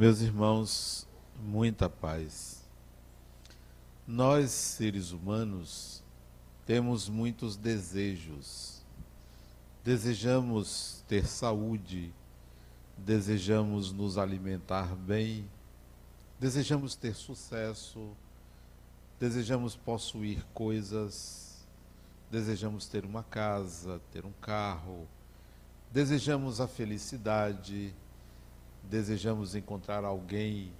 Meus irmãos, muita paz. Nós, seres humanos, temos muitos desejos. Desejamos ter saúde, desejamos nos alimentar bem, desejamos ter sucesso, desejamos possuir coisas, desejamos ter uma casa, ter um carro, desejamos a felicidade, desejamos encontrar alguém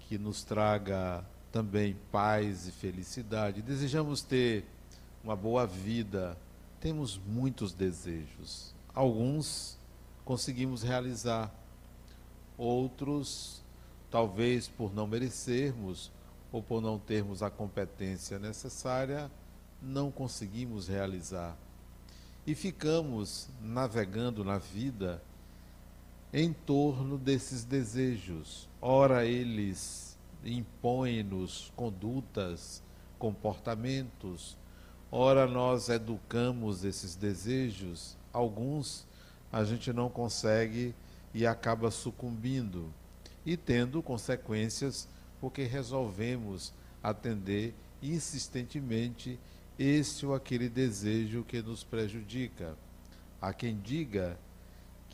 que nos traga também paz e felicidade, desejamos ter uma boa vida, temos muitos desejos. Alguns conseguimos realizar, outros, talvez por não merecermos ou por não termos a competência necessária, não conseguimos realizar. E ficamos navegando na vida em torno desses desejos. Ora, eles impõem-nos condutas, comportamentos, ora, nós educamos esses desejos, alguns a gente não consegue e acaba sucumbindo e tendo consequências porque resolvemos atender insistentemente este ou aquele desejo que nos prejudica. Há quem diga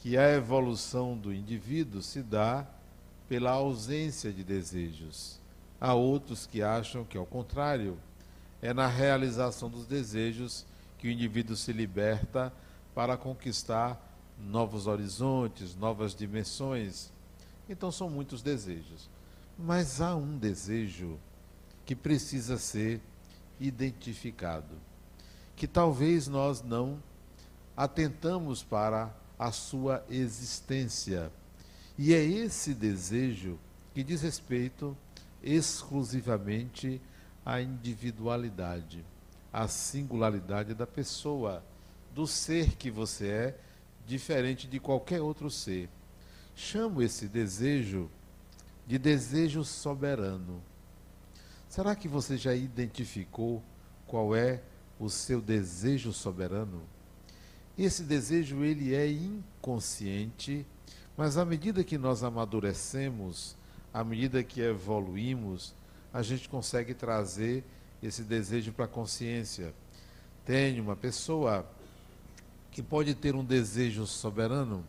que a evolução do indivíduo se dá pela ausência de desejos. Há outros que acham que, ao contrário, é na realização dos desejos que o indivíduo se liberta para conquistar novos horizontes, novas dimensões. Então, são muitos desejos. Mas há um desejo que precisa ser identificado, que talvez nós não atentamos para a sua existência. E é esse desejo que diz respeito exclusivamente à individualidade, à singularidade da pessoa, do ser que você é, diferente de qualquer outro ser. Chamo esse desejo de desejo soberano. Será que você já identificou qual é o seu desejo soberano? Esse desejo ele é inconsciente, mas à medida que nós amadurecemos, à medida que evoluímos, a gente consegue trazer esse desejo para a consciência. Tem uma pessoa que pode ter um desejo soberano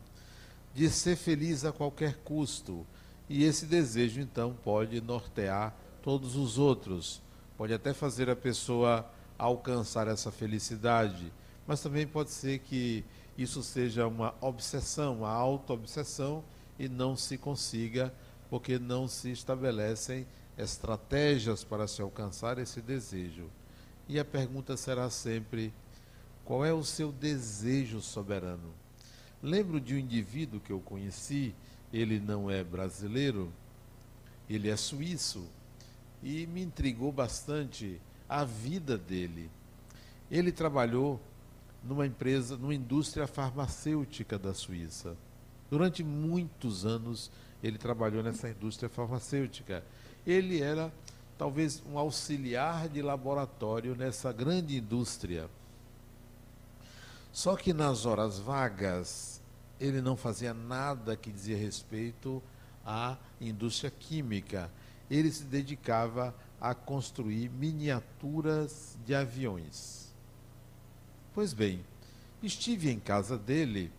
de ser feliz a qualquer custo, e esse desejo, então, pode nortear todos os outros. Pode até fazer a pessoa alcançar essa felicidade, mas também pode ser que isso seja uma obsessão, uma auto-obsessão, e não se consiga, porque não se estabelecem estratégias para se alcançar esse desejo. E a pergunta será sempre: qual é o seu desejo soberano? Lembro de um indivíduo que eu conheci ele não é brasileiro, ele é suíço, e me intrigou bastante a vida dele. Ele trabalhou numa empresa, numa indústria farmacêutica da Suíça. Durante muitos anos ele trabalhou nessa indústria farmacêutica. Ele era talvez um auxiliar de laboratório nessa grande indústria. Só que nas horas vagas ele não fazia nada que dizia respeito à indústria química. Ele se dedicava a construir miniaturas de aviões. Pois bem, estive em casa dele,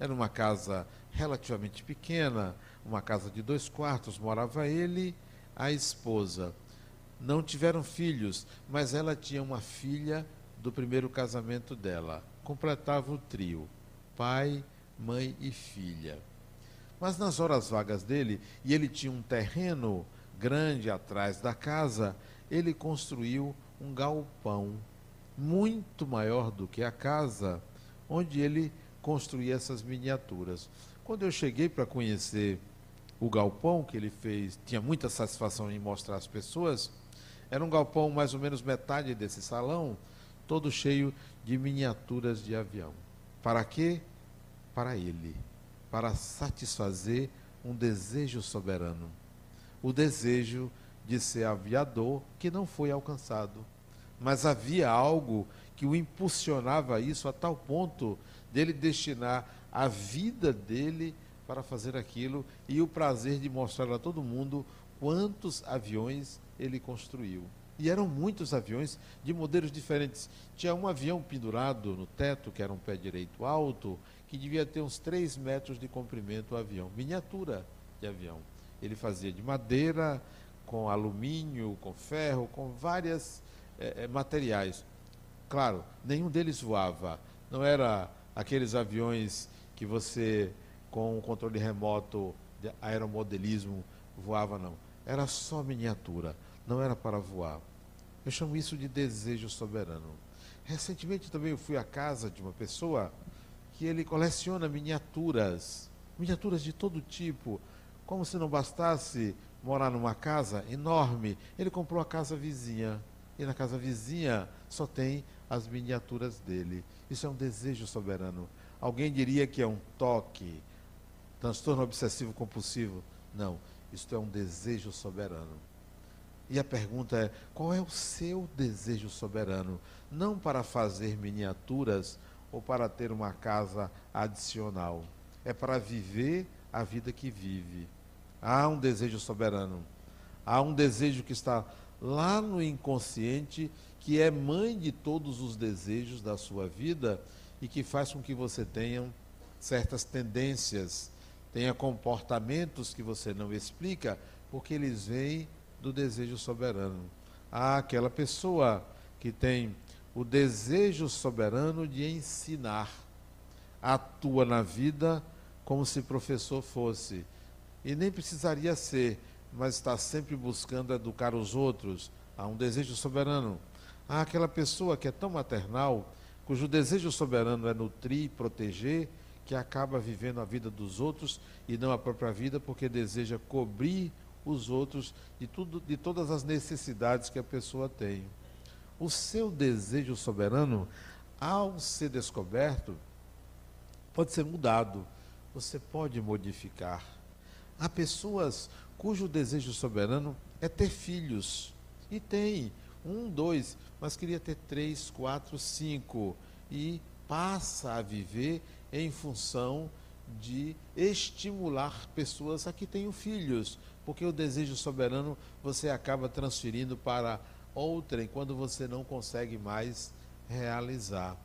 era uma casa relativamente pequena, uma casa de dois quartos, morava ele, a esposa. Não tiveram filhos, mas ela tinha uma filha do primeiro casamento dela. Completava o trio: pai, mãe e filha. Mas nas horas vagas dele, e ele tinha um terreno grande atrás da casa, ele construiu um galpão muito maior do que a casa, onde ele construía essas miniaturas. Quando eu cheguei para conhecer o galpão que ele fez, tinha muita satisfação em mostrar às pessoas. Era um galpão mais ou menos metade desse salão, todo cheio de miniaturas de avião. Para quê? para ele, para satisfazer um desejo soberano. O desejo de ser aviador que não foi alcançado. Mas havia algo que o impulsionava a isso a tal ponto dele destinar a vida dele para fazer aquilo e o prazer de mostrar a todo mundo quantos aviões ele construiu. E eram muitos aviões de modelos diferentes. Tinha um avião pendurado no teto, que era um pé direito alto, que devia ter uns 3 metros de comprimento o avião, miniatura de avião. Ele fazia de madeira, com alumínio, com ferro, com vários é, materiais. Claro, nenhum deles voava. Não era aqueles aviões que você, com o controle remoto de aeromodelismo, voava, não. Era só miniatura, não era para voar. Eu chamo isso de desejo soberano. Recentemente também eu fui à casa de uma pessoa que ele coleciona miniaturas, miniaturas de todo tipo. Como se não bastasse morar numa casa enorme, ele comprou a casa vizinha. E na casa vizinha só tem as miniaturas dele. Isso é um desejo soberano. Alguém diria que é um toque, transtorno obsessivo compulsivo. Não, isto é um desejo soberano. E a pergunta é: qual é o seu desejo soberano? Não para fazer miniaturas ou para ter uma casa adicional. É para viver a vida que vive. Há um desejo soberano. Há um desejo que está lá no inconsciente, que é mãe de todos os desejos da sua vida e que faz com que você tenha certas tendências, tenha comportamentos que você não explica, porque eles vêm do desejo soberano. Há aquela pessoa que tem o desejo soberano de ensinar, atua na vida como se professor fosse, e nem precisaria ser, mas está sempre buscando educar os outros. Há um desejo soberano. Há aquela pessoa que é tão maternal, cujo desejo soberano é nutrir, proteger, que acaba vivendo a vida dos outros e não a própria vida, porque deseja cobrir os outros de, tudo, de todas as necessidades que a pessoa tem. O seu desejo soberano, ao ser descoberto, pode ser mudado, você pode modificar. Há pessoas cujo desejo soberano é ter filhos. E tem um, dois, mas queria ter três, quatro, cinco. E passa a viver em função de estimular pessoas a que tenham filhos, porque o desejo soberano você acaba transferindo para outrem quando você não consegue mais realizar.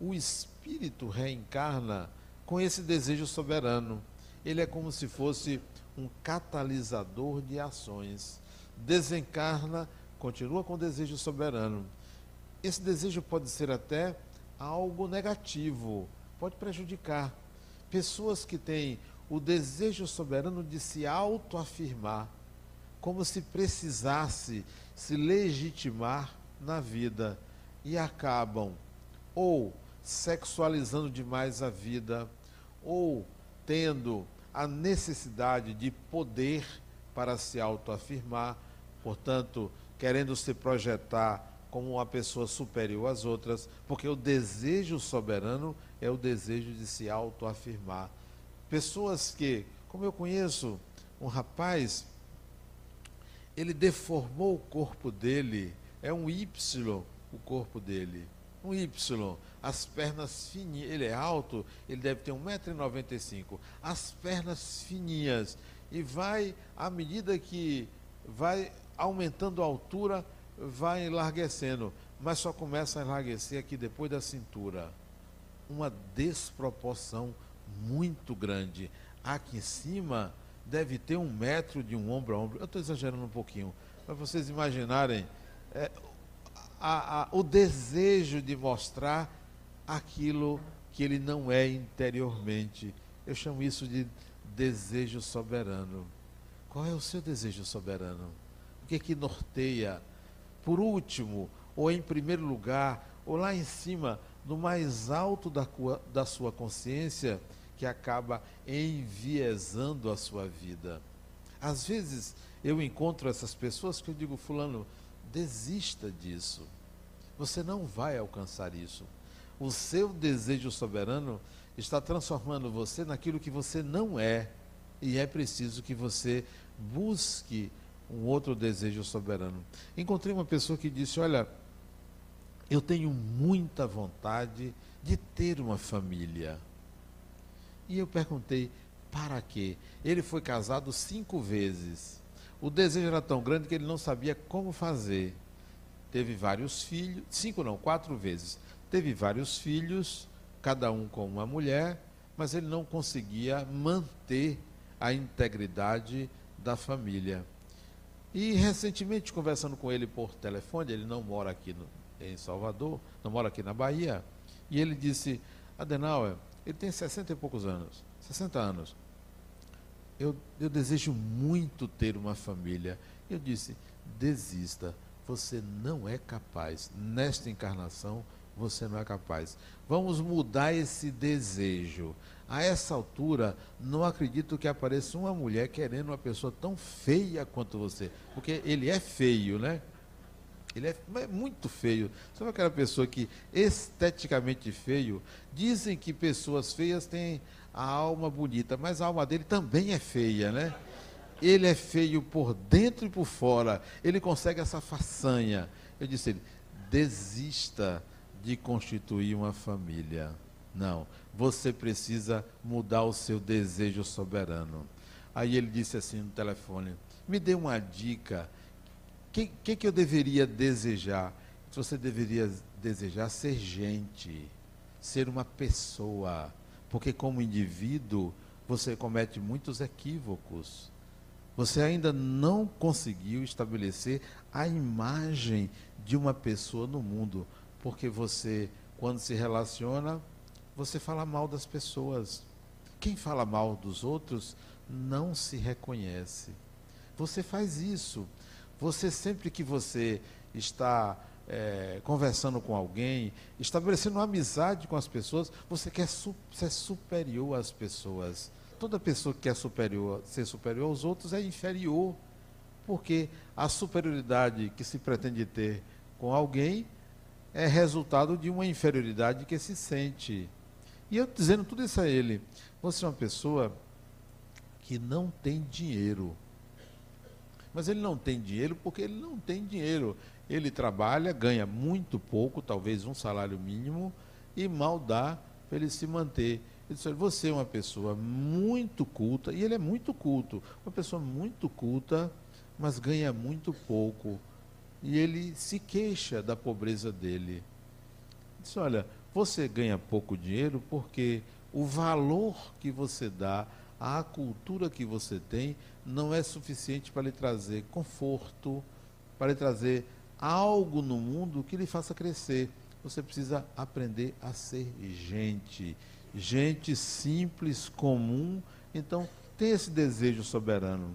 O espírito reencarna com esse desejo soberano. Ele é como se fosse um catalisador de ações. Desencarna, continua com o desejo soberano. Esse desejo pode ser até algo negativo, pode prejudicar. Pessoas que têm o desejo soberano de se autoafirmar, como se precisasse se legitimar na vida, e acabam ou sexualizando demais a vida, ou tendo a necessidade de poder para se autoafirmar, portanto, querendo se projetar como uma pessoa superior às outras, porque o desejo soberano é o desejo de se autoafirmar. Pessoas que, como eu conheço um rapaz, ele deformou o corpo dele, é um Y o corpo dele, um Y as pernas fininhas, ele é alto, ele deve ter 1,95m, as pernas fininhas, e vai, à medida que vai aumentando a altura, vai enlarguecendo, mas só começa a enlarguecer aqui depois da cintura. Uma desproporção muito grande. Aqui em cima deve ter um metro de um ombro a ombro. Eu estou exagerando um pouquinho, para vocês imaginarem é, a, a, o desejo de mostrar aquilo que ele não é interiormente. Eu chamo isso de desejo soberano. Qual é o seu desejo soberano? O que é que norteia? Por último, ou em primeiro lugar, ou lá em cima, no mais alto da, da sua consciência, que acaba enviesando a sua vida. Às vezes eu encontro essas pessoas que eu digo, Fulano, desista disso. Você não vai alcançar isso o seu desejo soberano está transformando você naquilo que você não é. E é preciso que você busque um outro desejo soberano. Encontrei uma pessoa que disse: Olha, eu tenho muita vontade de ter uma família. E eu perguntei: Para quê? Ele foi casado cinco vezes. O desejo era tão grande que ele não sabia como fazer. Teve vários filhos, cinco não, quatro vezes. Teve vários filhos, cada um com uma mulher, mas ele não conseguia manter a integridade da família. E recentemente, conversando com ele por telefone, ele não mora aqui no, em Salvador, não mora aqui na Bahia, e ele disse: Adenauer, ele tem 60 e poucos anos, 60 anos. Eu, eu desejo muito ter uma família. Eu disse: desista, você não é capaz. Nesta encarnação, você não é capaz. Vamos mudar esse desejo. A essa altura, não acredito que apareça uma mulher querendo uma pessoa tão feia quanto você. Porque ele é feio, né? Ele é, muito feio. Sabe aquela pessoa que esteticamente feio? Dizem que pessoas feias têm a alma bonita, mas a alma dele também é feia, né? Ele é feio por dentro e por fora. Ele consegue essa façanha. Eu disse ele, desista de constituir uma família. Não, você precisa mudar o seu desejo soberano. Aí ele disse assim no telefone: me dê uma dica que, que, que eu deveria desejar? Você deveria desejar ser gente, ser uma pessoa, porque como indivíduo você comete muitos equívocos. Você ainda não conseguiu estabelecer a imagem de uma pessoa no mundo, porque você, quando se relaciona, você fala mal das pessoas. Quem fala mal dos outros não se reconhece. Você faz isso. Você, sempre que você está é, conversando com alguém, estabelecendo uma amizade com as pessoas, você quer su ser superior às pessoas. Toda pessoa que quer superior, ser superior aos outros é inferior. Porque a superioridade que se pretende ter com alguém é resultado de uma inferioridade que se sente. E eu dizendo tudo isso a ele, você é uma pessoa que não tem dinheiro. Mas ele não tem dinheiro porque ele não tem dinheiro. Ele trabalha, ganha muito pouco, talvez um salário mínimo, e mal dá para ele se manter. Ele disse, você é uma pessoa muito culta, e ele é muito culto, uma pessoa muito culta, mas ganha muito pouco. E ele se queixa da pobreza dele. Disse, olha, você ganha pouco dinheiro porque o valor que você dá à cultura que você tem não é suficiente para lhe trazer conforto, para lhe trazer algo no mundo que lhe faça crescer. Você precisa aprender a ser gente, gente simples, comum. Então, tem esse desejo soberano.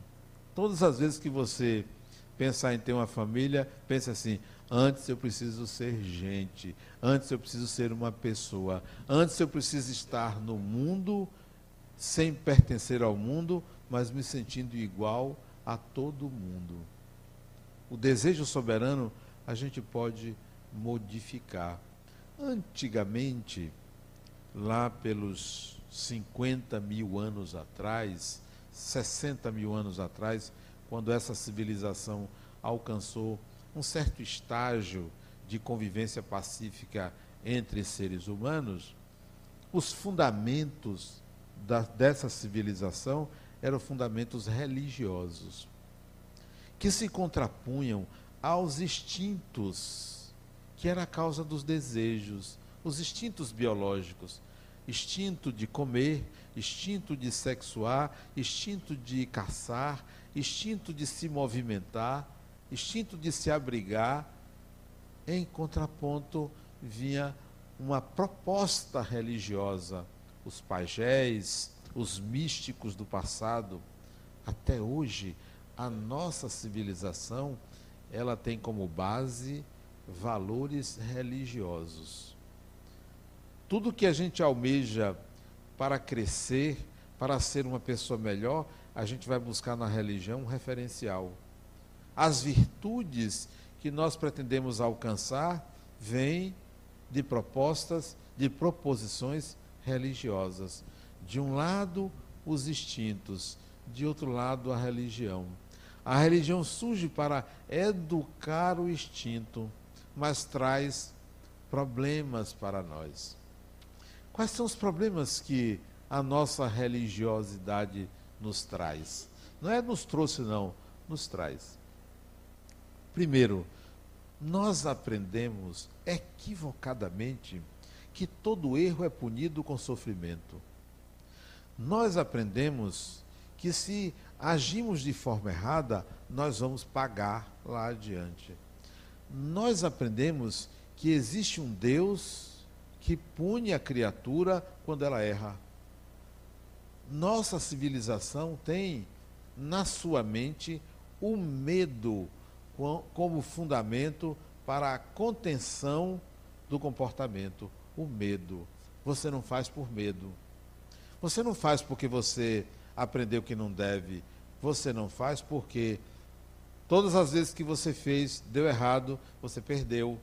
Todas as vezes que você pensar em ter uma família, pense assim: antes eu preciso ser gente, antes eu preciso ser uma pessoa, antes eu preciso estar no mundo sem pertencer ao mundo, mas me sentindo igual a todo mundo. O desejo soberano a gente pode modificar. Antigamente, lá pelos 50 mil anos atrás, 60 mil anos atrás, quando essa civilização alcançou um certo estágio de convivência pacífica entre seres humanos, os fundamentos da, dessa civilização eram fundamentos religiosos, que se contrapunham aos instintos, que era a causa dos desejos, os instintos biológicos, instinto de comer, instinto de sexuar, instinto de caçar, instinto de se movimentar, instinto de se abrigar. Em contraponto, vinha uma proposta religiosa. Os pajés, os místicos do passado, até hoje, a nossa civilização, ela tem como base valores religiosos. Tudo que a gente almeja para crescer, para ser uma pessoa melhor, a gente vai buscar na religião um referencial. As virtudes que nós pretendemos alcançar vêm de propostas, de proposições religiosas. De um lado, os instintos, de outro lado, a religião. A religião surge para educar o instinto, mas traz problemas para nós. Quais são os problemas que a nossa religiosidade nos traz. Não é nos trouxe, não, nos traz. Primeiro, nós aprendemos equivocadamente que todo erro é punido com sofrimento. Nós aprendemos que se agimos de forma errada, nós vamos pagar lá adiante. Nós aprendemos que existe um Deus que pune a criatura quando ela erra. Nossa civilização tem na sua mente o medo como fundamento para a contenção do comportamento. O medo. Você não faz por medo. Você não faz porque você aprendeu que não deve. Você não faz porque todas as vezes que você fez, deu errado, você perdeu.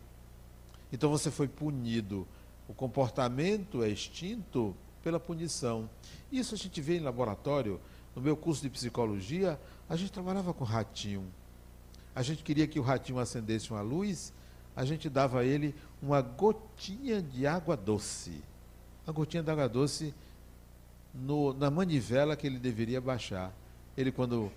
Então você foi punido. O comportamento é extinto pela punição. Isso a gente vê em laboratório. No meu curso de psicologia, a gente trabalhava com ratinho. A gente queria que o ratinho acendesse uma luz, a gente dava a ele uma gotinha de água doce. Uma gotinha de água doce no, na manivela que ele deveria baixar. Ele, quando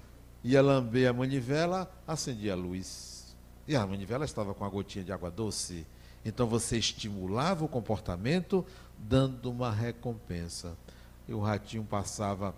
ia lamber a manivela, acendia a luz. E a manivela estava com a gotinha de água doce. Então você estimulava o comportamento, dando uma recompensa. E o ratinho passava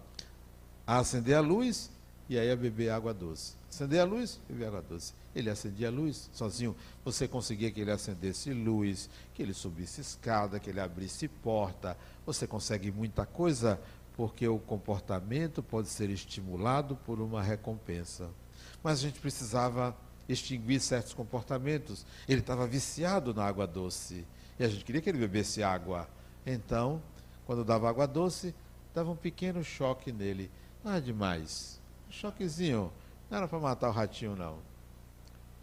a acender a luz e aí a beber água doce. Acender a luz, beber água doce. Ele acendia a luz sozinho. Você conseguia que ele acendesse luz, que ele subisse escada, que ele abrisse porta. Você consegue muita coisa porque o comportamento pode ser estimulado por uma recompensa. Mas a gente precisava extinguir certos comportamentos. Ele estava viciado na água doce e a gente queria que ele bebesse água. Então, quando dava água doce, dava um pequeno choque nele. Nada demais. Um choquezinho. Não era para matar o ratinho, não.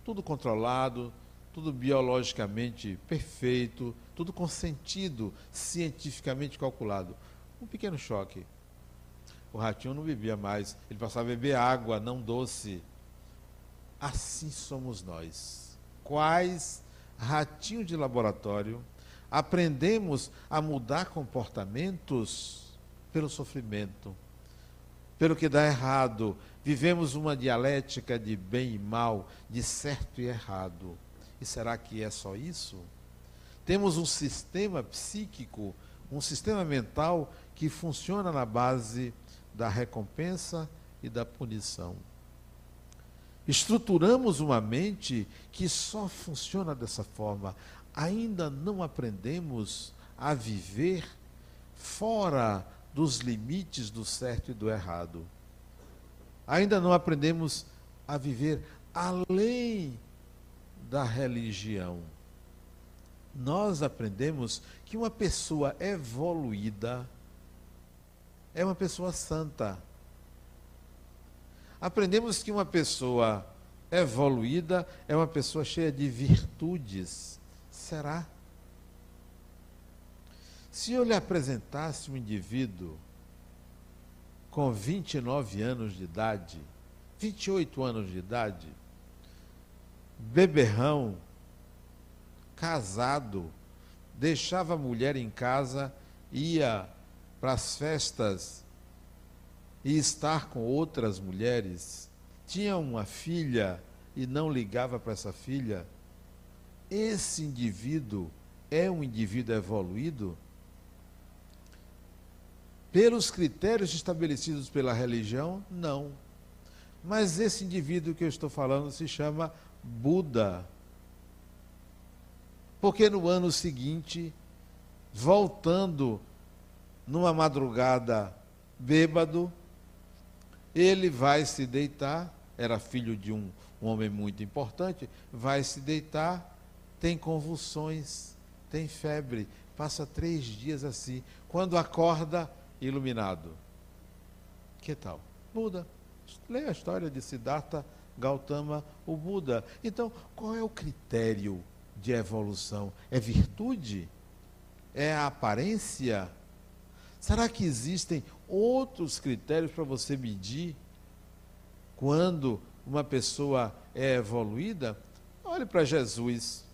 Tudo controlado, tudo biologicamente perfeito, tudo com sentido cientificamente calculado. Um pequeno choque. O ratinho não bebia mais, ele passava a beber água, não doce. Assim somos nós. Quais ratinhos de laboratório aprendemos a mudar comportamentos pelo sofrimento pelo que dá errado. Vivemos uma dialética de bem e mal, de certo e errado. E será que é só isso? Temos um sistema psíquico, um sistema mental que funciona na base da recompensa e da punição. Estruturamos uma mente que só funciona dessa forma. Ainda não aprendemos a viver fora dos limites do certo e do errado. Ainda não aprendemos a viver além da religião. Nós aprendemos que uma pessoa evoluída é uma pessoa santa. Aprendemos que uma pessoa evoluída é uma pessoa cheia de virtudes. Será? Se eu lhe apresentasse um indivíduo com 29 anos de idade, 28 anos de idade, beberrão, casado, deixava a mulher em casa, ia para as festas e estar com outras mulheres, tinha uma filha e não ligava para essa filha, esse indivíduo é um indivíduo evoluído? Pelos critérios estabelecidos pela religião, não. Mas esse indivíduo que eu estou falando se chama Buda. Porque no ano seguinte, voltando numa madrugada bêbado, ele vai se deitar, era filho de um, um homem muito importante, vai se deitar, tem convulsões, tem febre, passa três dias assim. Quando acorda, iluminado. Que tal? Buda. Leia a história de Siddhartha Gautama, o Buda. Então, qual é o critério de evolução? É virtude? É a aparência? Será que existem outros critérios para você medir quando uma pessoa é evoluída? Olhe para Jesus.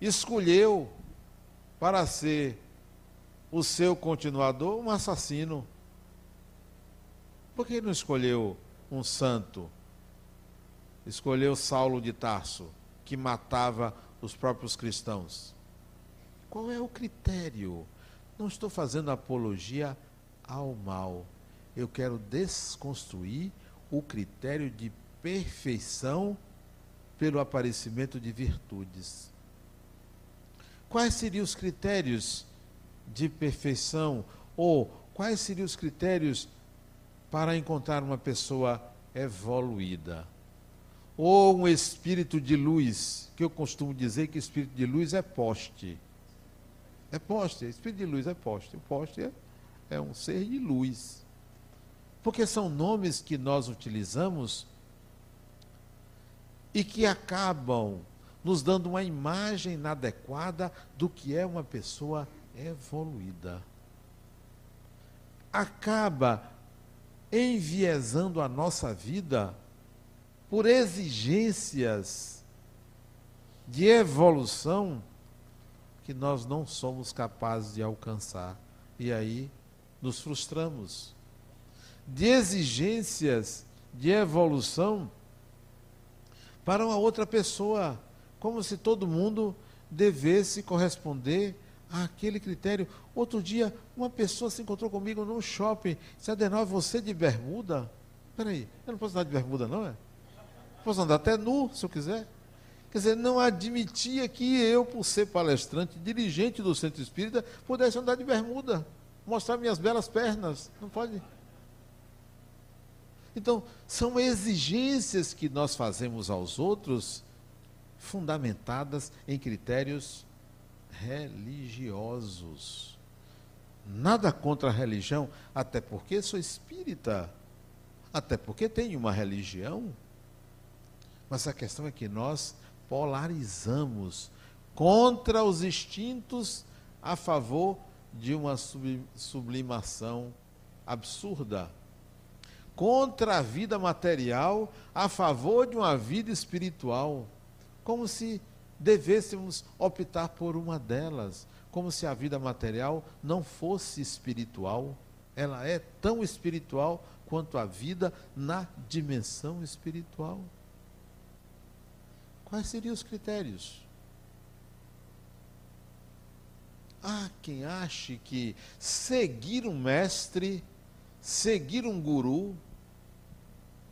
Escolheu para ser o seu continuador um assassino? Por que não escolheu um santo? Escolheu Saulo de Tarso, que matava os próprios cristãos. Qual é o critério? Não estou fazendo apologia ao mal. Eu quero desconstruir o critério de perfeição pelo aparecimento de virtudes. Quais seriam os critérios de perfeição? Ou quais seriam os critérios para encontrar uma pessoa evoluída? Ou um espírito de luz, que eu costumo dizer que espírito de luz é poste. É poste, espírito de luz é poste. O poste é, é um ser de luz. Porque são nomes que nós utilizamos e que acabam nos dando uma imagem inadequada do que é uma pessoa evoluída. Acaba enviesando a nossa vida por exigências de evolução que nós não somos capazes de alcançar. E aí nos frustramos. De exigências de evolução para uma outra pessoa, como se todo mundo devesse corresponder àquele critério. Outro dia, uma pessoa se encontrou comigo num shopping. Se Adenal, você de bermuda? Peraí, eu não posso andar de bermuda, não é? Posso andar até nu, se eu quiser. Quer dizer, não admitia que eu, por ser palestrante, dirigente do centro espírita, pudesse andar de bermuda, mostrar minhas belas pernas. Não pode. Então, são exigências que nós fazemos aos outros, fundamentadas em critérios religiosos. Nada contra a religião, até porque sou espírita, até porque tenho uma religião. Mas a questão é que nós polarizamos contra os instintos a favor de uma sublimação absurda contra a vida material a favor de uma vida espiritual, como se devêssemos optar por uma delas, como se a vida material não fosse espiritual. Ela é tão espiritual quanto a vida na dimensão espiritual. Quais seriam os critérios? Há quem ache que seguir um mestre, seguir um guru,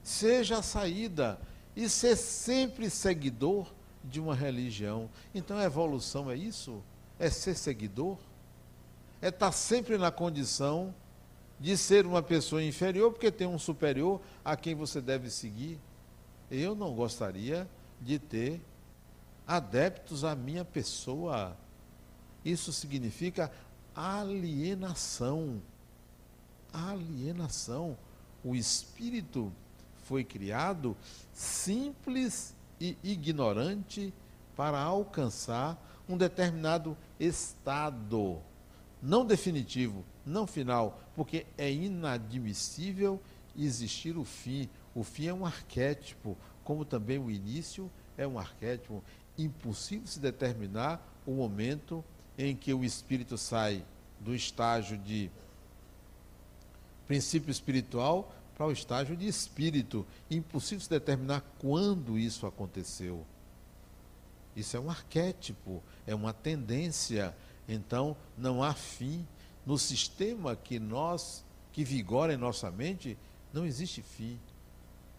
seja a saída e ser sempre seguidor de uma religião. Então a evolução é isso? É ser seguidor? É estar sempre na condição de ser uma pessoa inferior porque tem um superior a quem você deve seguir? Eu não gostaria de ter adeptos à minha pessoa. Isso significa alienação. Alienação. O espírito foi criado simples e ignorante para alcançar um determinado estado, não definitivo, não final, porque é inadmissível existir o fim. O fim é um arquétipo, como também o início é um arquétipo. Impossível se determinar o momento em que o espírito sai do estágio de princípio espiritual para o estágio de espírito. Impossível se determinar quando isso aconteceu. Isso é um arquétipo, é uma tendência. Então, não há fim. No sistema que nós, que vigora em nossa mente, não existe fim.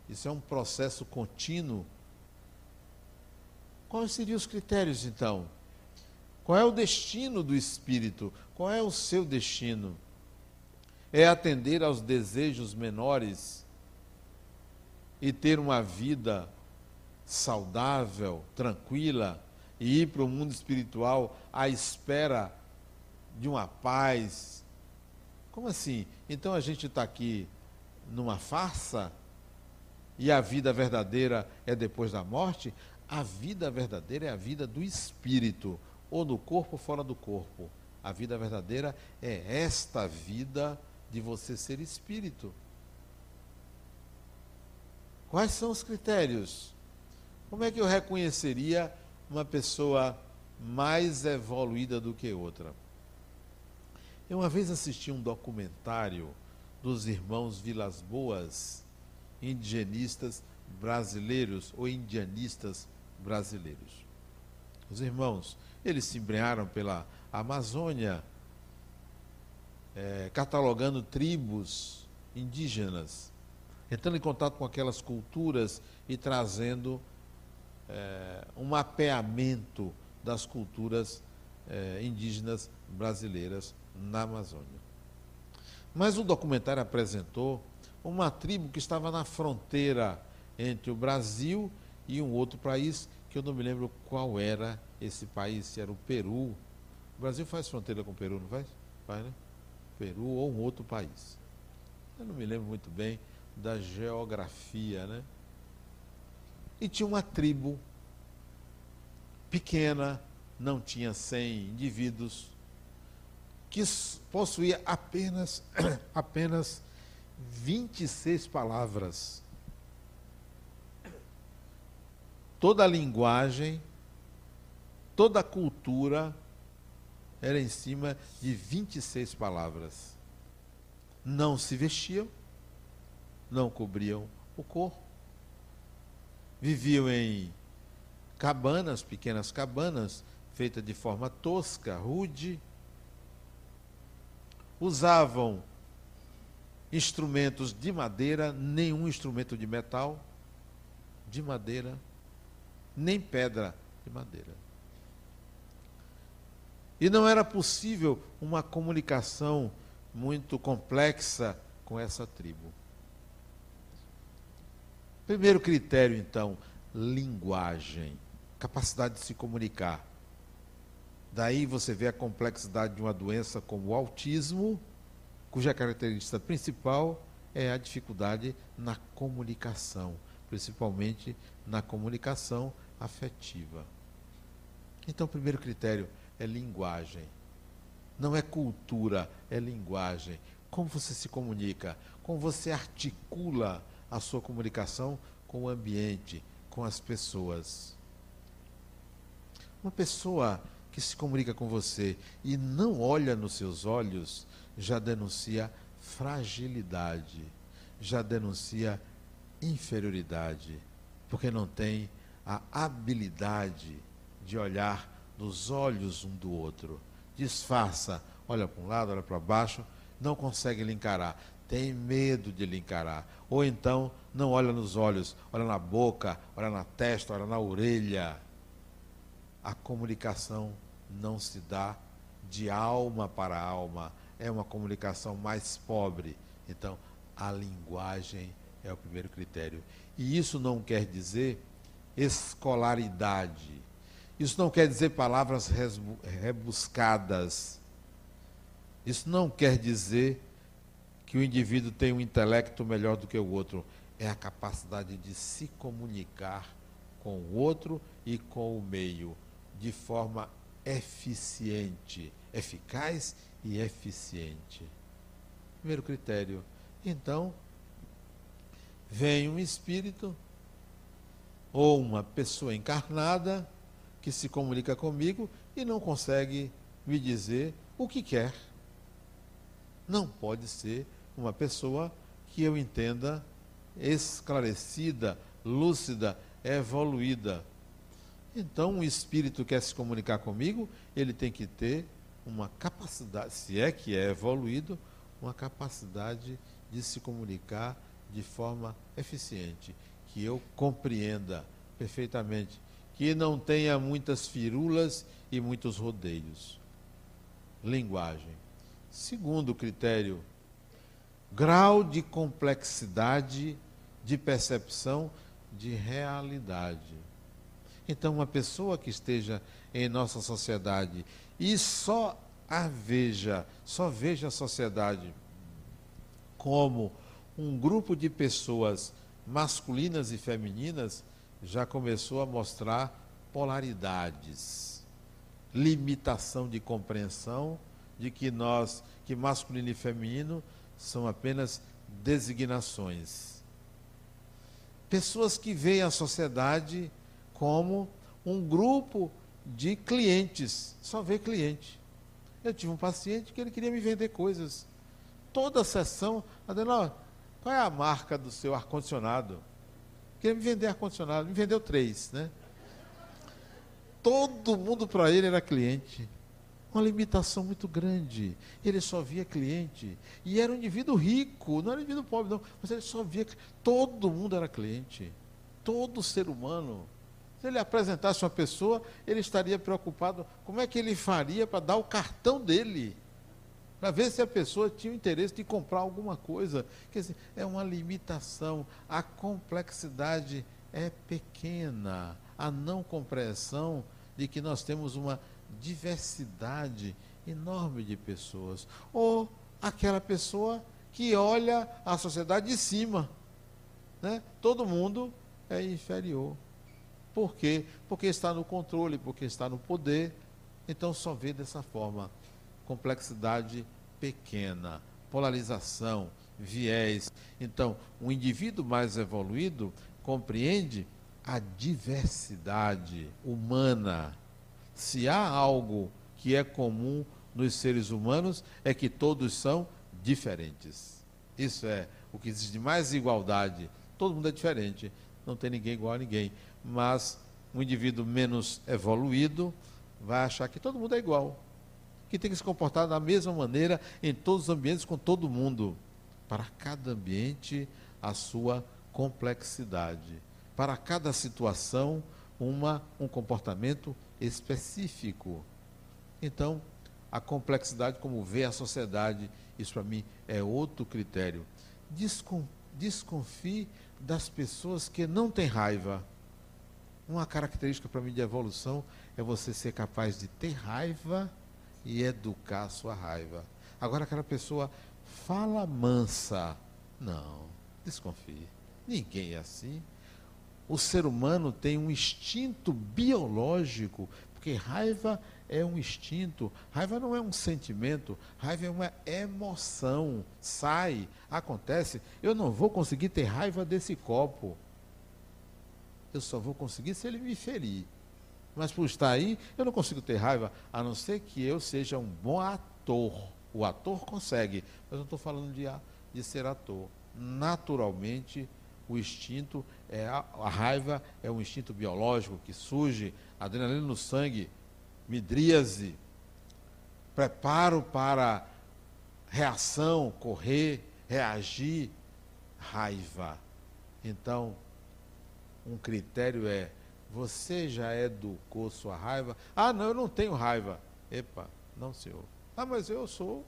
Isso é um processo contínuo. Quais seriam os critérios, então? Qual é o destino do espírito? Qual é o seu destino? é atender aos desejos menores e ter uma vida saudável, tranquila e ir para o mundo espiritual à espera de uma paz. Como assim? Então a gente está aqui numa farsa e a vida verdadeira é depois da morte? A vida verdadeira é a vida do espírito, ou no corpo ou fora do corpo. A vida verdadeira é esta vida de você ser espírito. Quais são os critérios? Como é que eu reconheceria uma pessoa mais evoluída do que outra? Eu uma vez assisti um documentário dos irmãos Vilas Boas, indigenistas brasileiros ou indianistas brasileiros. Os irmãos, eles se embrearam pela Amazônia, é, catalogando tribos indígenas, entrando em contato com aquelas culturas e trazendo é, um mapeamento das culturas é, indígenas brasileiras na Amazônia. Mas o documentário apresentou uma tribo que estava na fronteira entre o Brasil e um outro país, que eu não me lembro qual era esse país, se era o Peru. O Brasil faz fronteira com o Peru, não faz? Faz, né? Peru ou um outro país. Eu não me lembro muito bem da geografia, né? E tinha uma tribo pequena, não tinha 100 indivíduos, que possuía apenas, apenas 26 palavras. Toda a linguagem, toda a cultura era em cima de 26 palavras. Não se vestiam, não cobriam o corpo, viviam em cabanas, pequenas cabanas, feitas de forma tosca, rude, usavam instrumentos de madeira, nenhum instrumento de metal, de madeira, nem pedra de madeira. E não era possível uma comunicação muito complexa com essa tribo. Primeiro critério, então, linguagem, capacidade de se comunicar. Daí você vê a complexidade de uma doença como o autismo, cuja característica principal é a dificuldade na comunicação, principalmente na comunicação afetiva. Então, primeiro critério é linguagem. Não é cultura, é linguagem. Como você se comunica, como você articula a sua comunicação com o ambiente, com as pessoas. Uma pessoa que se comunica com você e não olha nos seus olhos, já denuncia fragilidade, já denuncia inferioridade, porque não tem a habilidade de olhar nos olhos um do outro. Disfarça, olha para um lado, olha para baixo, não consegue lhe encarar, tem medo de lhe encarar. Ou então não olha nos olhos, olha na boca, olha na testa, olha na orelha. A comunicação não se dá de alma para alma, é uma comunicação mais pobre. Então, a linguagem é o primeiro critério. E isso não quer dizer escolaridade. Isso não quer dizer palavras rebuscadas. Isso não quer dizer que o indivíduo tem um intelecto melhor do que o outro. É a capacidade de se comunicar com o outro e com o meio de forma eficiente, eficaz e eficiente. Primeiro critério. Então, vem um espírito ou uma pessoa encarnada que se comunica comigo e não consegue me dizer o que quer. Não pode ser uma pessoa que eu entenda esclarecida, lúcida, evoluída. Então, um espírito quer se comunicar comigo, ele tem que ter uma capacidade, se é que é evoluído, uma capacidade de se comunicar de forma eficiente, que eu compreenda perfeitamente, que não tenha muitas firulas e muitos rodeios. Linguagem. Segundo critério, grau de complexidade de percepção de realidade. Então, uma pessoa que esteja em nossa sociedade e só a veja, só veja a sociedade como um grupo de pessoas masculinas e femininas, já começou a mostrar polaridades, limitação de compreensão de que nós, que masculino e feminino, são apenas designações. Pessoas que veem a sociedade como um grupo de clientes, só vê cliente. Eu tive um paciente que ele queria me vender coisas. Toda a sessão, Adenal, qual é a marca do seu ar-condicionado? Queria me vender ar-condicionado, me vendeu três, né? Todo mundo para ele era cliente. Uma limitação muito grande. Ele só via cliente. E era um indivíduo rico, não era um indivíduo pobre, não. Mas ele só via. Todo mundo era cliente. Todo ser humano. Se ele apresentasse uma pessoa, ele estaria preocupado como é que ele faria para dar o cartão dele. Para ver se a pessoa tinha interesse de comprar alguma coisa. Quer dizer, é uma limitação. A complexidade é pequena. A não compreensão de que nós temos uma diversidade enorme de pessoas. Ou aquela pessoa que olha a sociedade de cima. Né? Todo mundo é inferior. Por quê? Porque está no controle, porque está no poder. Então só vê dessa forma. Complexidade pequena, polarização, viés. Então, um indivíduo mais evoluído compreende a diversidade humana se há algo que é comum nos seres humanos, é que todos são diferentes. Isso é o que existe de mais igualdade. Todo mundo é diferente, não tem ninguém igual a ninguém. Mas um indivíduo menos evoluído vai achar que todo mundo é igual, que tem que se comportar da mesma maneira em todos os ambientes com todo mundo. Para cada ambiente, a sua complexidade. Para cada situação, uma, um comportamento específico. Então, a complexidade, como vê a sociedade, isso para mim é outro critério. Desconfie das pessoas que não têm raiva. Uma característica para mim de evolução é você ser capaz de ter raiva e educar a sua raiva. Agora, aquela pessoa fala mansa. Não, desconfie. Ninguém é assim o ser humano tem um instinto biológico, porque raiva é um instinto, raiva não é um sentimento, raiva é uma emoção. Sai, acontece, eu não vou conseguir ter raiva desse copo. Eu só vou conseguir se ele me ferir. Mas por estar aí, eu não consigo ter raiva, a não ser que eu seja um bom ator. O ator consegue, mas eu não estou falando de, de ser ator. Naturalmente, o instinto, é a, a, raiva é um instinto biológico que surge, adrenalina no sangue, midríase, preparo para reação, correr, reagir, raiva. Então, um critério é: você já educou sua raiva? Ah, não, eu não tenho raiva. Epa, não, senhor. Ah, mas eu sou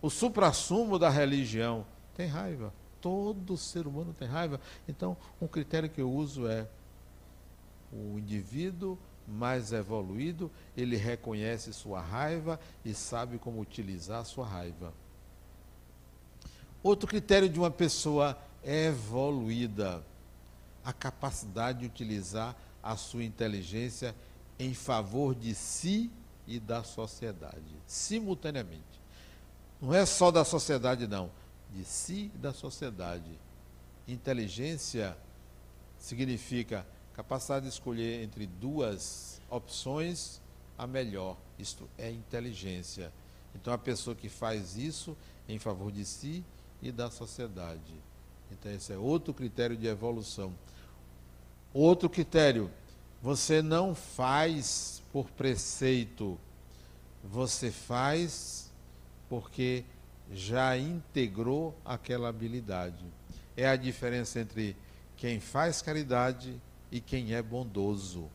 o suprassumo da religião. Tem raiva todo ser humano tem raiva. Então, um critério que eu uso é o indivíduo mais evoluído, ele reconhece sua raiva e sabe como utilizar sua raiva. Outro critério de uma pessoa evoluída, a capacidade de utilizar a sua inteligência em favor de si e da sociedade, simultaneamente. Não é só da sociedade, não de si e da sociedade. Inteligência significa capacidade de escolher entre duas opções a melhor. Isto é inteligência. Então, a pessoa que faz isso em favor de si e da sociedade. Então, esse é outro critério de evolução. Outro critério, você não faz por preceito, você faz porque já integrou aquela habilidade. É a diferença entre quem faz caridade e quem é bondoso.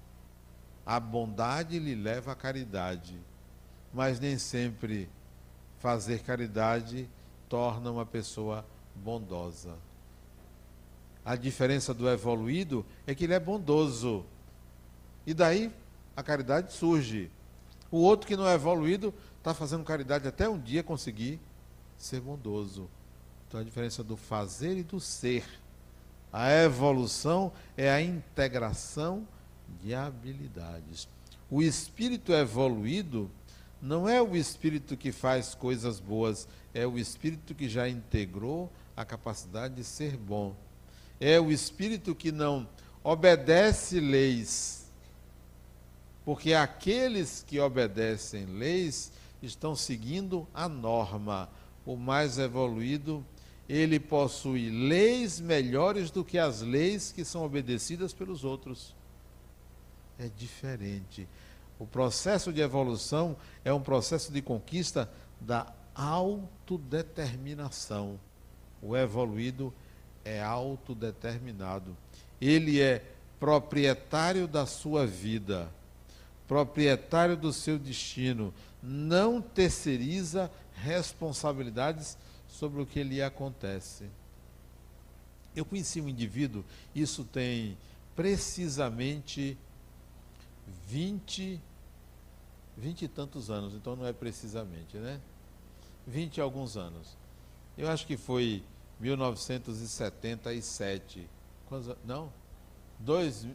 A bondade lhe leva à caridade, mas nem sempre fazer caridade torna uma pessoa bondosa. A diferença do evoluído é que ele é bondoso. E daí a caridade surge. O outro que não é evoluído está fazendo caridade até um dia conseguir ser bondoso. Então a diferença do fazer e do ser. A evolução é a integração de habilidades. O espírito evoluído não é o espírito que faz coisas boas, é o espírito que já integrou a capacidade de ser bom. É o espírito que não obedece leis, porque aqueles que obedecem leis estão seguindo a norma. O mais evoluído, ele possui leis melhores do que as leis que são obedecidas pelos outros. É diferente. O processo de evolução é um processo de conquista da autodeterminação. O evoluído é autodeterminado. Ele é proprietário da sua vida, proprietário do seu destino, não terceiriza responsabilidades sobre o que lhe acontece. Eu conheci um indivíduo, isso tem precisamente 20, 20 e tantos anos, então não é precisamente, né? 20 e alguns anos. Eu acho que foi 1977. Quantos, não? Dois,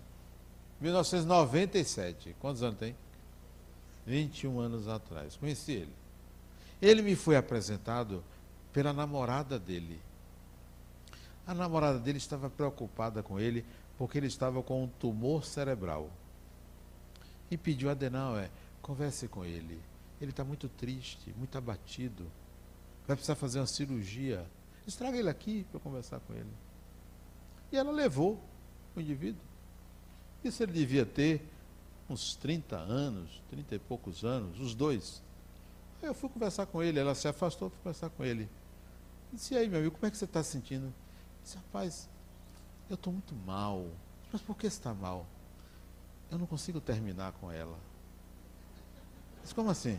1997. Quantos anos tem? 21 anos atrás. Conheci ele. Ele me foi apresentado pela namorada dele. A namorada dele estava preocupada com ele porque ele estava com um tumor cerebral. E pediu a Adenauer, converse com ele. Ele está muito triste, muito abatido. Vai precisar fazer uma cirurgia. Estraga ele aqui para conversar com ele. E ela levou o indivíduo. Isso ele devia ter uns 30 anos, 30 e poucos anos, os dois. Aí eu fui conversar com ele, ela se afastou, fui conversar com ele. Disse, e aí, meu amigo, como é que você está se sentindo? Disse, rapaz, eu estou muito mal. Mas por que está mal? Eu não consigo terminar com ela. Disse, como assim?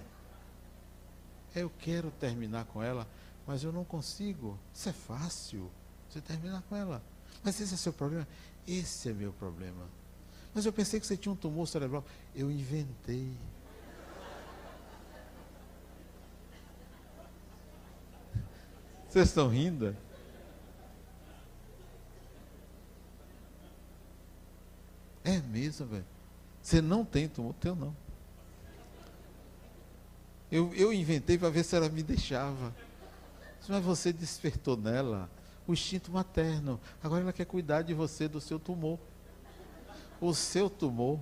Eu quero terminar com ela, mas eu não consigo. Isso é fácil, você terminar com ela. Mas esse é seu problema? Esse é meu problema. Mas eu pensei que você tinha um tumor cerebral. Eu inventei. Vocês estão rindo? É mesmo, velho. Você não tem tumor, teu não. Eu, eu inventei para ver se ela me deixava. Mas você despertou nela o instinto materno. Agora ela quer cuidar de você, do seu tumor. O seu tumor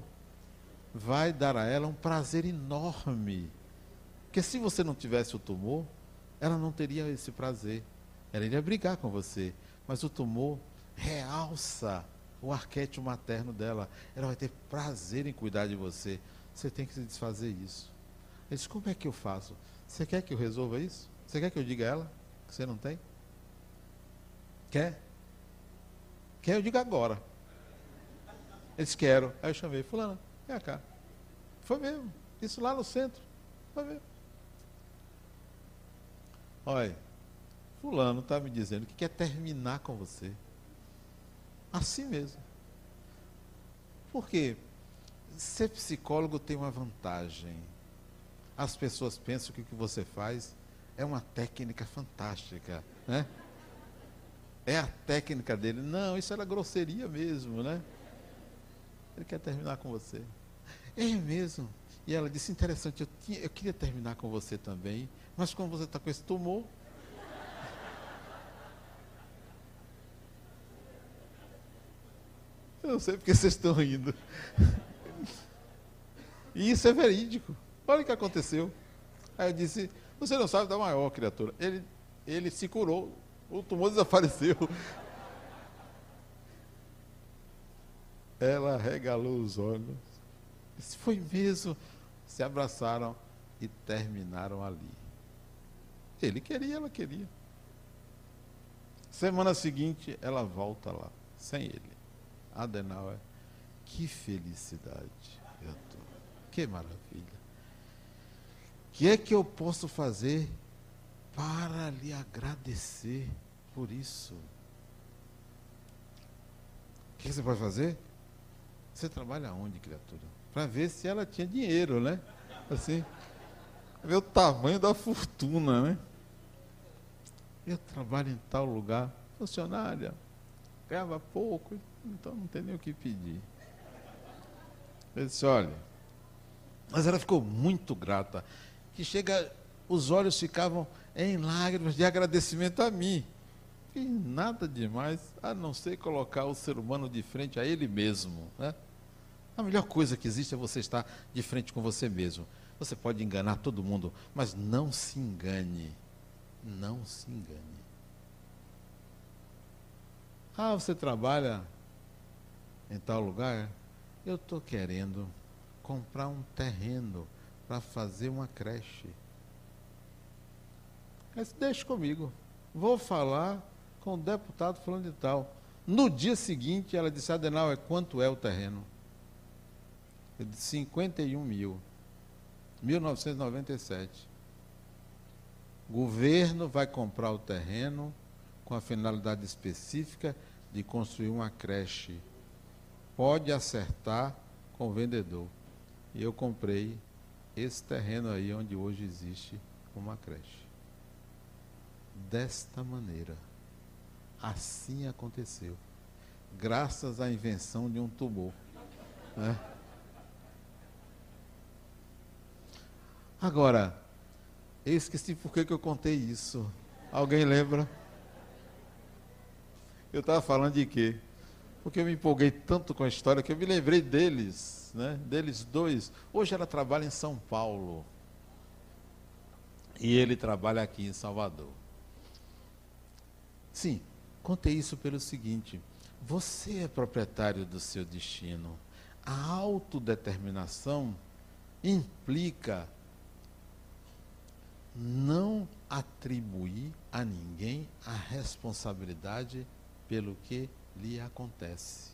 vai dar a ela um prazer enorme. Porque se você não tivesse o tumor, ela não teria esse prazer. Ela iria brigar com você. Mas o tumor realça o arquétipo materno dela. Ela vai ter prazer em cuidar de você. Você tem que se desfazer isso. Ele disse, como é que eu faço? Você quer que eu resolva isso? Você quer que eu diga a ela você não tem? Quer? Quer? Eu digo agora. Ele disse, quero. Aí eu chamei, fulano, vem cá. Foi mesmo. Isso lá no centro. Foi mesmo. Olha, fulano está me dizendo que quer terminar com você. Assim mesmo. Por quê? Ser psicólogo tem uma vantagem. As pessoas pensam que o que você faz é uma técnica fantástica, né? É a técnica dele. Não, isso era grosseria mesmo, né? Ele quer terminar com você. É mesmo. E ela disse, interessante, eu, tinha, eu queria terminar com você também, mas como você está com esse tumor. Eu não sei porque vocês estão rindo. E isso é verídico. Olha o que aconteceu. Aí eu disse, você não sabe da maior criatura. Ele, ele se curou o tumor desapareceu. Ela regalou os olhos. Disse, foi mesmo. Se abraçaram e terminaram ali. Ele queria, ela queria. Semana seguinte, ela volta lá, sem ele. Adenauer, que felicidade. Eu. Que maravilha. Que é que eu posso fazer para lhe agradecer por isso. O que você pode fazer? Você trabalha onde, criatura? Para ver se ela tinha dinheiro, né? Assim, ver o tamanho da fortuna, né? Eu trabalho em tal lugar, funcionária, ganhava pouco, então não tem nem o que pedir. Eu disse, olha, mas ela ficou muito grata, que chega, os olhos ficavam em lágrimas de agradecimento a mim. E nada demais a não ser colocar o ser humano de frente a ele mesmo. Né? A melhor coisa que existe é você estar de frente com você mesmo. Você pode enganar todo mundo, mas não se engane. Não se engane. Ah, você trabalha em tal lugar? Eu estou querendo comprar um terreno para fazer uma creche. Mas deixe comigo. Vou falar com o deputado falando de tal. No dia seguinte, ela disse, Adenauer, quanto é o terreno? Eu disse, 51 mil. 1997. O governo vai comprar o terreno com a finalidade específica de construir uma creche. Pode acertar com o vendedor. E eu comprei esse terreno aí onde hoje existe uma creche. Desta maneira. Assim aconteceu. Graças à invenção de um tubo. Né? Agora, eu esqueci por que eu contei isso. Alguém lembra? Eu estava falando de quê? Porque eu me empolguei tanto com a história que eu me lembrei deles, né? deles dois. Hoje ela trabalha em São Paulo. E ele trabalha aqui em Salvador. Sim, Contei isso pelo seguinte: você é proprietário do seu destino. A autodeterminação implica não atribuir a ninguém a responsabilidade pelo que lhe acontece.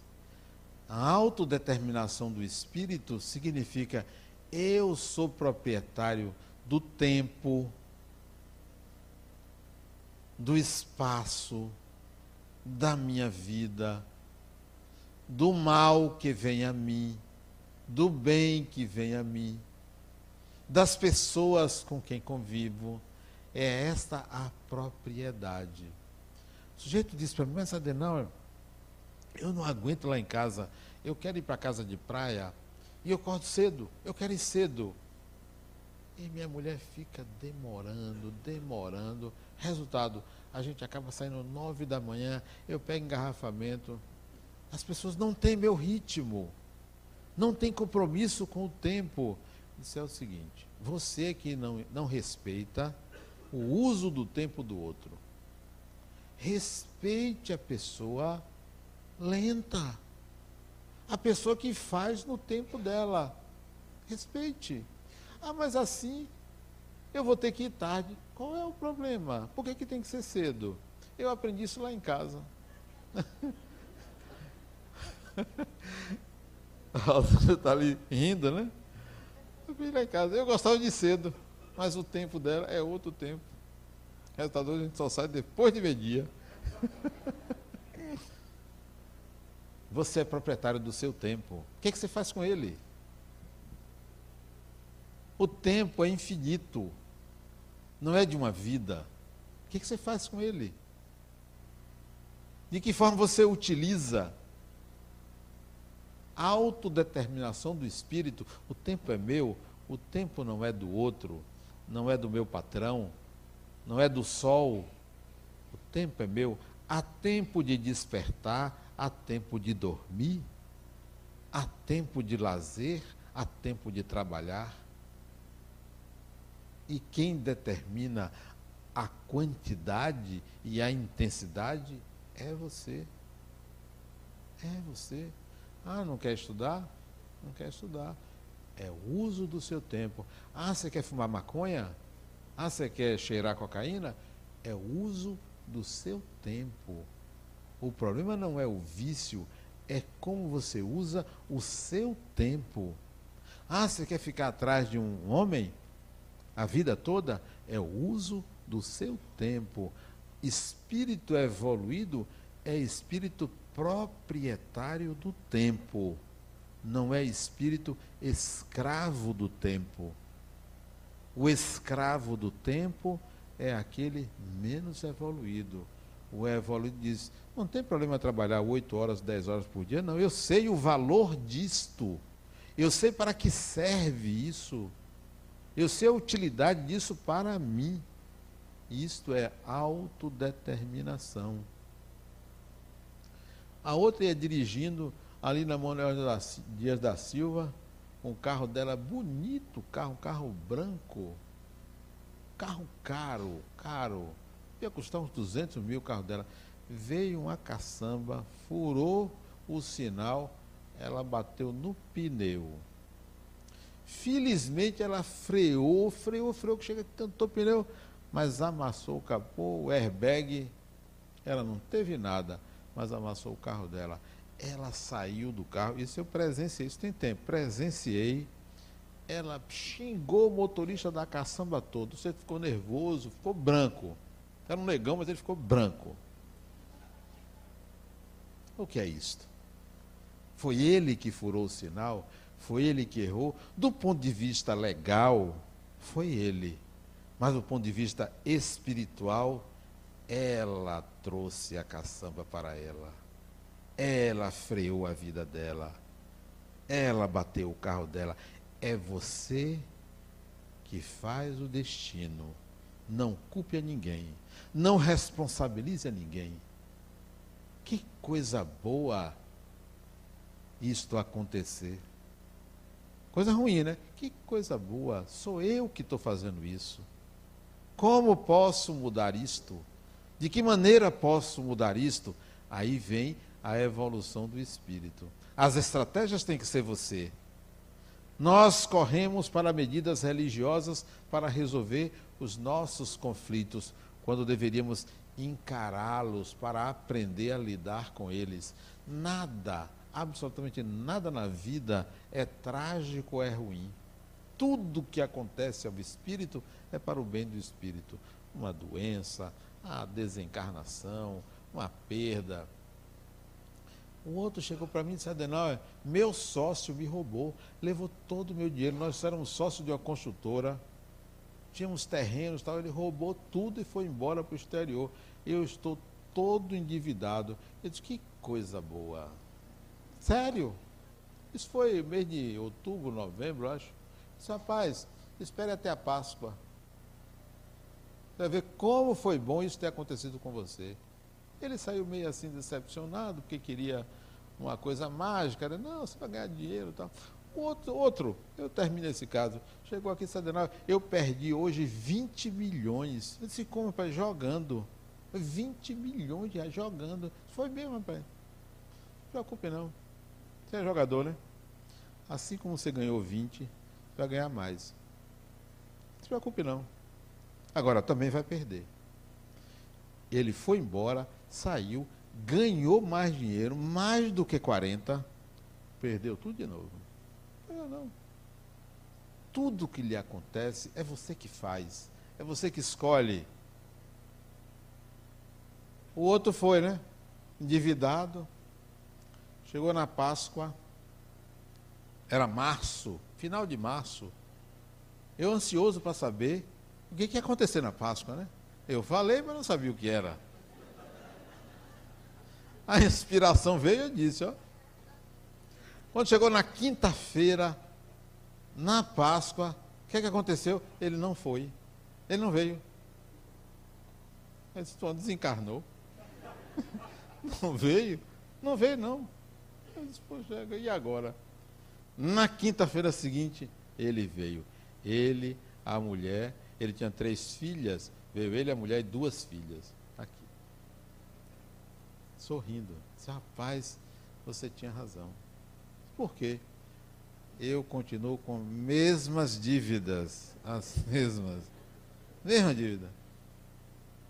A autodeterminação do espírito significa eu sou proprietário do tempo, do espaço, da minha vida, do mal que vem a mim, do bem que vem a mim, das pessoas com quem convivo. É esta a propriedade. O sujeito disse para mim, mas Adenauer, eu não aguento lá em casa, eu quero ir para casa de praia e eu acordo cedo, eu quero ir cedo. E minha mulher fica demorando, demorando. Resultado, a gente acaba saindo nove da manhã, eu pego engarrafamento. As pessoas não têm meu ritmo, não têm compromisso com o tempo. Isso é o seguinte: você que não, não respeita o uso do tempo do outro, respeite a pessoa lenta, a pessoa que faz no tempo dela. Respeite. Ah, mas assim eu vou ter que ir tarde. Qual é o problema? Por que, que tem que ser cedo? Eu aprendi isso lá em casa. Você está ali rindo, né? Eu vim lá em casa. Eu gostava de cedo, mas o tempo dela é outro tempo. Resultado, a gente só sai depois de meio-dia. Você é proprietário do seu tempo. O que, é que você faz com ele? O tempo é infinito, não é de uma vida. O que, você faz com ele? De que forma você utiliza? A autodeterminação do espírito, o tempo é meu, o tempo não é do outro, não é do meu patrão, não é do sol. O tempo é meu. Há tempo de despertar, há tempo de dormir, há tempo de lazer, há tempo de trabalhar. E quem determina a quantidade e a intensidade é você. É você. Ah, não quer estudar? Não quer estudar. É o uso do seu tempo. Ah, você quer fumar maconha? Ah, você quer cheirar cocaína? É o uso do seu tempo. O problema não é o vício, é como você usa o seu tempo. Ah, você quer ficar atrás de um homem? a vida toda é o uso do seu tempo. Espírito evoluído é espírito proprietário do tempo, não é espírito escravo do tempo. O escravo do tempo é aquele menos evoluído. O evoluído diz: não tem problema trabalhar 8 horas, 10 horas por dia, não. Eu sei o valor disto. Eu sei para que serve isso. Eu sei a utilidade disso para mim. Isto é autodeterminação. A outra ia dirigindo ali na Manuel Dias da Silva, um carro dela bonito, carro, carro branco, carro caro, caro, ia custar uns 200 mil o carro dela. Veio uma caçamba, furou o sinal, ela bateu no pneu. Felizmente ela freou, freou, freou, que chega, tentou o pneu, mas amassou o capô, o airbag, ela não teve nada, mas amassou o carro dela. Ela saiu do carro, isso eu presenciei, isso tem tempo, presenciei. Ela xingou o motorista da caçamba todo. Você ficou nervoso, ficou branco. Era um negão, mas ele ficou branco. O que é isto? Foi ele que furou o sinal? Foi ele que errou? Do ponto de vista legal, foi ele. Mas do ponto de vista espiritual, ela trouxe a caçamba para ela. Ela freou a vida dela. Ela bateu o carro dela. É você que faz o destino. Não culpe a ninguém. Não responsabilize a ninguém. Que coisa boa isto acontecer. Coisa ruim, né? Que coisa boa. Sou eu que estou fazendo isso. Como posso mudar isto? De que maneira posso mudar isto? Aí vem a evolução do espírito. As estratégias têm que ser você. Nós corremos para medidas religiosas para resolver os nossos conflitos, quando deveríamos encará-los para aprender a lidar com eles. Nada, absolutamente nada na vida é trágico ou é ruim. Tudo que acontece ao espírito é para o bem do espírito. Uma doença, a desencarnação, uma perda. O outro chegou para mim e disse, Adenauer, meu sócio me roubou, levou todo o meu dinheiro. Nós éramos sócios de uma construtora, tínhamos terrenos tal, ele roubou tudo e foi embora para o exterior. Eu estou todo endividado. Eu disse, que coisa boa. Sério? Isso foi mês de outubro, novembro, acho. Eu disse, rapaz, espere até a Páscoa. Vai ver como foi bom isso ter acontecido com você. Ele saiu meio assim decepcionado, porque queria uma coisa mágica. Né? Não, você vai ganhar dinheiro e tal. Outro, outro, eu termino esse caso. Chegou aqui Sadenal, eu perdi hoje 20 milhões. Eu disse, como, rapaz? Jogando. 20 milhões de reais jogando. Foi mesmo, rapaz. Não se preocupe não. Você é jogador, né? Assim como você ganhou 20, você vai ganhar mais. Não se preocupe não. Agora, também vai perder. Ele foi embora, saiu, ganhou mais dinheiro, mais do que 40, perdeu tudo de novo. Não, não. Tudo que lhe acontece é você que faz, é você que escolhe. O outro foi, né? Endividado. Chegou na Páscoa. Era março, final de março. Eu ansioso para saber o que, que ia acontecer na Páscoa, né? Eu falei, mas não sabia o que era. A inspiração veio e disse, ó. Quando chegou na quinta-feira, na Páscoa, o que, é que aconteceu? Ele não foi. Ele não veio. Ele desencarnou. Não veio? Não veio, não. Eu disse, poxa, e agora? Na quinta-feira seguinte, ele veio. Ele, a mulher ele tinha três filhas, veio ele, a mulher e duas filhas. Aqui. Sorrindo. Disse, rapaz, você tinha razão. Por quê? Eu continuo com mesmas dívidas, as mesmas. Mesma dívida.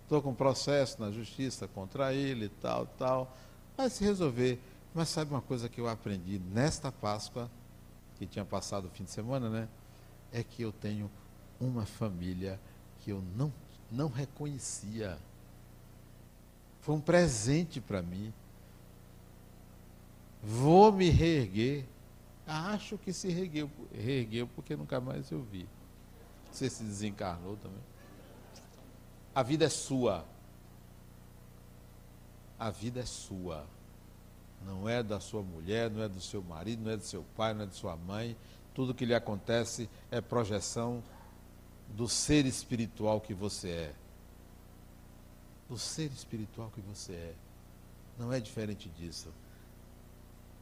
Estou com processo na justiça contra ele, tal, tal. Vai se resolver. Mas sabe uma coisa que eu aprendi nesta Páscoa, que tinha passado o fim de semana, né? É que eu tenho uma família que eu não, não reconhecia. Foi um presente para mim. Vou me reerguer. Acho que se reergueu, reergueu porque nunca mais eu vi. Você se desencarnou também. A vida é sua. A vida é sua. Não é da sua mulher, não é do seu marido, não é do seu pai, não é de sua mãe. Tudo que lhe acontece é projeção do ser espiritual que você é. Do ser espiritual que você é. Não é diferente disso.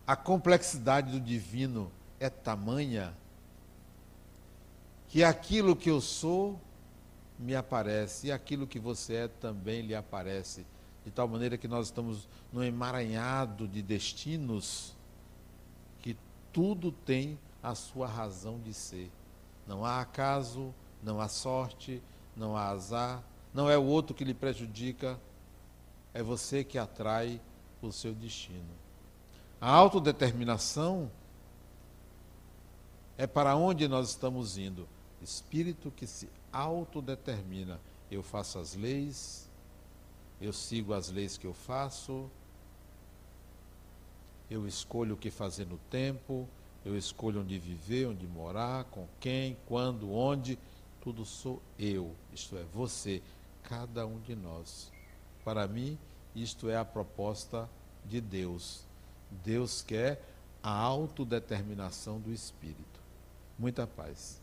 A complexidade do divino é tamanha que aquilo que eu sou me aparece e aquilo que você é também lhe aparece. De tal maneira que nós estamos num emaranhado de destinos que tudo tem a sua razão de ser. Não há acaso, não há sorte, não há azar, não é o outro que lhe prejudica, é você que atrai o seu destino. A autodeterminação é para onde nós estamos indo. Espírito que se autodetermina. Eu faço as leis, eu sigo as leis que eu faço, eu escolho o que fazer no tempo, eu escolho onde viver, onde morar, com quem, quando, onde. Tudo sou eu, isto é, você, cada um de nós. Para mim, isto é a proposta de Deus. Deus quer a autodeterminação do espírito. Muita paz.